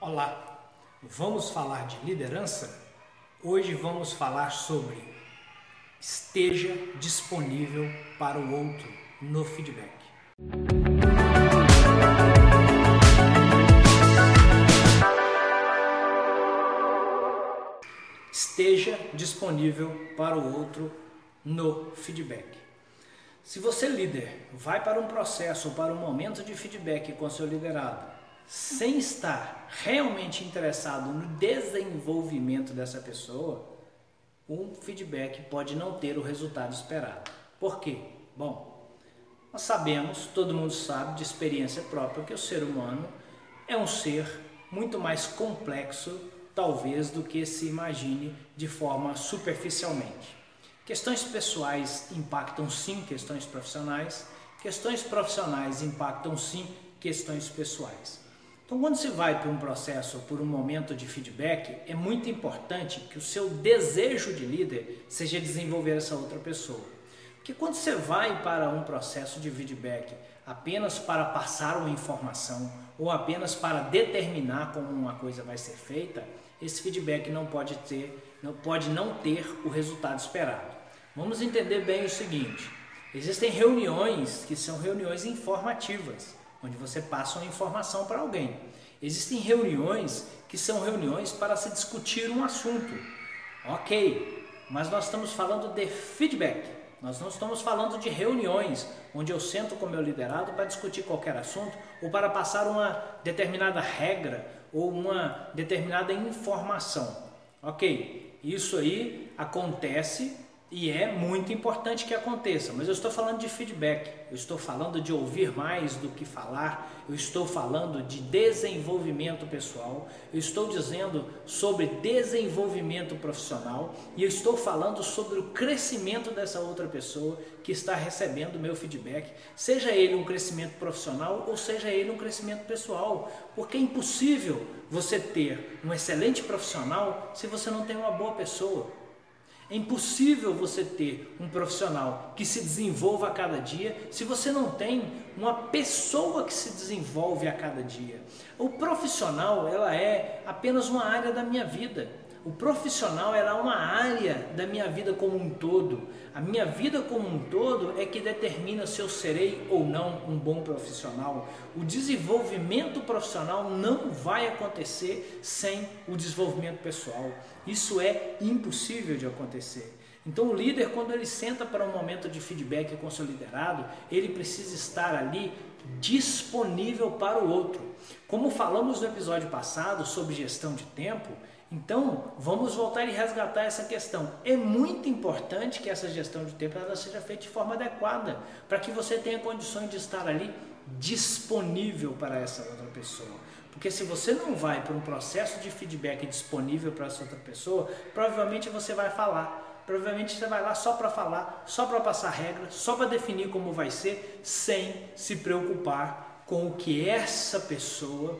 Olá, vamos falar de liderança? Hoje vamos falar sobre esteja disponível para o outro no feedback. Esteja disponível para o outro no feedback. Se você, líder, vai para um processo ou para um momento de feedback com seu liderado sem estar realmente interessado no desenvolvimento dessa pessoa, um feedback pode não ter o resultado esperado. Por quê? Bom, nós sabemos, todo mundo sabe de experiência própria, que o ser humano é um ser muito mais complexo, talvez, do que se imagine de forma superficialmente. Questões pessoais impactam sim questões profissionais, questões profissionais impactam sim questões pessoais. Então, quando se vai para um processo, por um momento de feedback, é muito importante que o seu desejo de líder seja desenvolver essa outra pessoa. Porque quando você vai para um processo de feedback apenas para passar uma informação ou apenas para determinar como uma coisa vai ser feita, esse feedback não pode ter, não pode não ter o resultado esperado. Vamos entender bem o seguinte: existem reuniões que são reuniões informativas onde você passa uma informação para alguém. Existem reuniões que são reuniões para se discutir um assunto. Ok, mas nós estamos falando de feedback. Nós não estamos falando de reuniões onde eu sento com meu liderado para discutir qualquer assunto ou para passar uma determinada regra ou uma determinada informação. Ok, isso aí acontece e é muito importante que aconteça, mas eu estou falando de feedback, eu estou falando de ouvir mais do que falar, eu estou falando de desenvolvimento pessoal, eu estou dizendo sobre desenvolvimento profissional. E eu estou falando sobre o crescimento dessa outra pessoa que está recebendo o meu feedback, seja ele um crescimento profissional ou seja ele um crescimento pessoal, porque é impossível você ter um excelente profissional se você não tem uma boa pessoa. É impossível você ter um profissional que se desenvolva a cada dia se você não tem uma pessoa que se desenvolve a cada dia. O profissional, ela é apenas uma área da minha vida. O profissional era uma área da minha vida como um todo. A minha vida como um todo é que determina se eu serei ou não um bom profissional. O desenvolvimento profissional não vai acontecer sem o desenvolvimento pessoal. Isso é impossível de acontecer. Então, o líder, quando ele senta para um momento de feedback com seu liderado, ele precisa estar ali disponível para o outro. Como falamos no episódio passado sobre gestão de tempo, então, vamos voltar e resgatar essa questão. É muito importante que essa gestão de tempo ela seja feita de forma adequada, para que você tenha condições de estar ali disponível para essa outra pessoa. Porque se você não vai para um processo de feedback disponível para essa outra pessoa, provavelmente você vai falar. Provavelmente você vai lá só para falar, só para passar regra, só para definir como vai ser, sem se preocupar com o que essa pessoa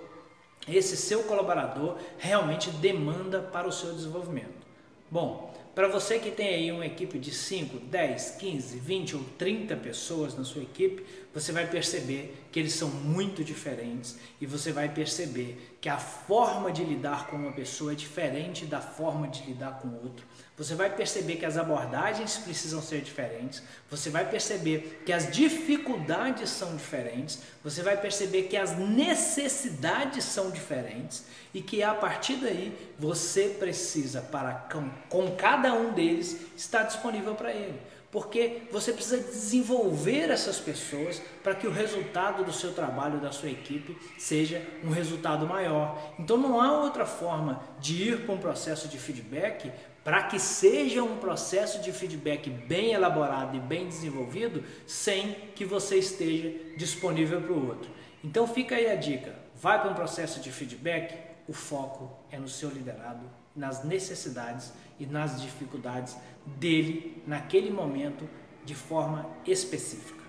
esse seu colaborador realmente demanda para o seu desenvolvimento. Bom, para você que tem aí uma equipe de 5, 10, 15, 20 ou 30 pessoas na sua equipe, você vai perceber que eles são muito diferentes e você vai perceber que a forma de lidar com uma pessoa é diferente da forma de lidar com outro. Você vai perceber que as abordagens precisam ser diferentes, você vai perceber que as dificuldades são diferentes, você vai perceber que as necessidades são diferentes e que a partir daí você precisa para com, com cada um deles estar disponível para ele porque você precisa desenvolver essas pessoas para que o resultado do seu trabalho, da sua equipe, seja um resultado maior. Então não há outra forma de ir para um processo de feedback para que seja um processo de feedback bem elaborado e bem desenvolvido, sem que você esteja disponível para o outro. Então fica aí a dica: vai para um processo de feedback, o foco é no seu liderado, nas necessidades e nas dificuldades dele naquele momento de forma específica.